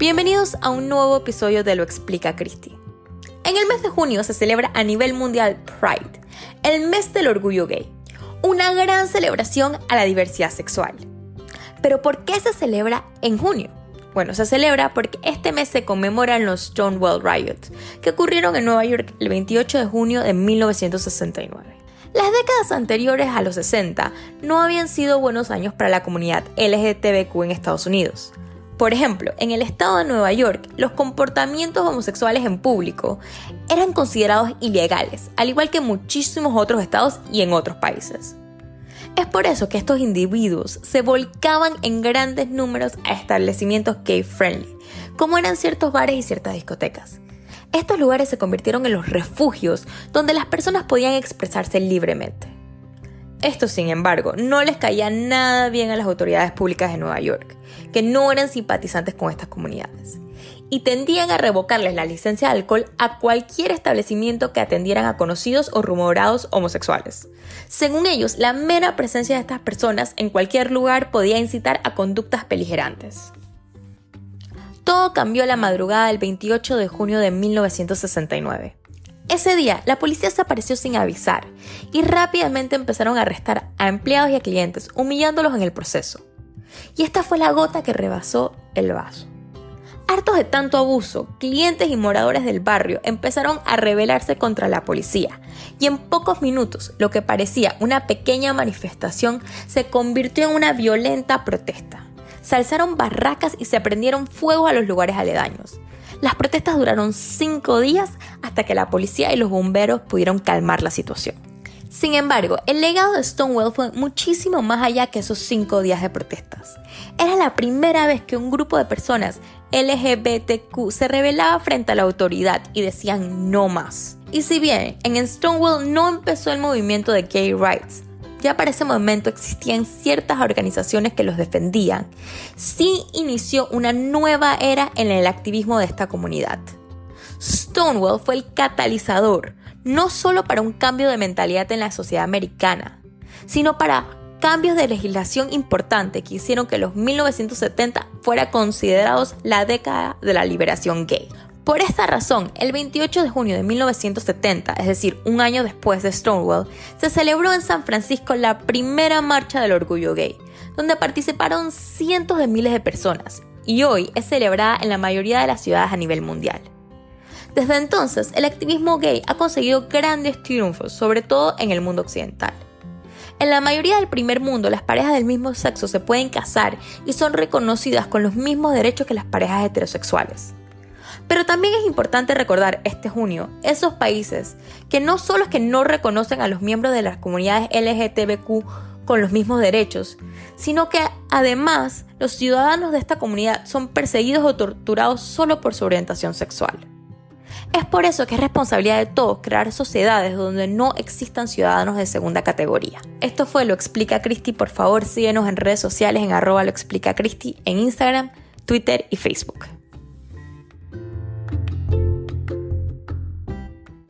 Bienvenidos a un nuevo episodio de Lo Explica Christie. En el mes de junio se celebra a nivel mundial Pride, el mes del orgullo gay, una gran celebración a la diversidad sexual. Pero ¿por qué se celebra en junio? Bueno, se celebra porque este mes se conmemoran los Stonewall Riots, que ocurrieron en Nueva York el 28 de junio de 1969. Las décadas anteriores a los 60 no habían sido buenos años para la comunidad LGTBQ en Estados Unidos. Por ejemplo, en el estado de Nueva York, los comportamientos homosexuales en público eran considerados ilegales, al igual que en muchísimos otros estados y en otros países. Es por eso que estos individuos se volcaban en grandes números a establecimientos gay friendly, como eran ciertos bares y ciertas discotecas. Estos lugares se convirtieron en los refugios donde las personas podían expresarse libremente. Esto, sin embargo, no les caía nada bien a las autoridades públicas de Nueva York, que no eran simpatizantes con estas comunidades, y tendían a revocarles la licencia de alcohol a cualquier establecimiento que atendieran a conocidos o rumorados homosexuales. Según ellos, la mera presencia de estas personas en cualquier lugar podía incitar a conductas beligerantes. Todo cambió la madrugada del 28 de junio de 1969. Ese día, la policía se apareció sin avisar y rápidamente empezaron a arrestar a empleados y a clientes, humillándolos en el proceso. Y esta fue la gota que rebasó el vaso. Hartos de tanto abuso, clientes y moradores del barrio empezaron a rebelarse contra la policía y en pocos minutos lo que parecía una pequeña manifestación se convirtió en una violenta protesta se alzaron barracas y se prendieron fuego a los lugares aledaños. Las protestas duraron cinco días hasta que la policía y los bomberos pudieron calmar la situación. Sin embargo, el legado de Stonewall fue muchísimo más allá que esos cinco días de protestas. Era la primera vez que un grupo de personas LGBTQ se rebelaba frente a la autoridad y decían no más. Y si bien en Stonewall no empezó el movimiento de gay rights, ya para ese momento existían ciertas organizaciones que los defendían, sí inició una nueva era en el activismo de esta comunidad. Stonewall fue el catalizador, no solo para un cambio de mentalidad en la sociedad americana, sino para cambios de legislación importantes que hicieron que los 1970 fuera considerados la década de la liberación gay. Por esta razón, el 28 de junio de 1970, es decir, un año después de Stonewall, se celebró en San Francisco la primera marcha del orgullo gay, donde participaron cientos de miles de personas, y hoy es celebrada en la mayoría de las ciudades a nivel mundial. Desde entonces, el activismo gay ha conseguido grandes triunfos, sobre todo en el mundo occidental. En la mayoría del primer mundo, las parejas del mismo sexo se pueden casar y son reconocidas con los mismos derechos que las parejas heterosexuales. Pero también es importante recordar este junio esos países que no solo es que no reconocen a los miembros de las comunidades LGTBQ con los mismos derechos, sino que además los ciudadanos de esta comunidad son perseguidos o torturados solo por su orientación sexual. Es por eso que es responsabilidad de todos crear sociedades donde no existan ciudadanos de segunda categoría. Esto fue Lo Explica Cristi. Por favor, síguenos en redes sociales en arroba lo explica en Instagram, Twitter y Facebook.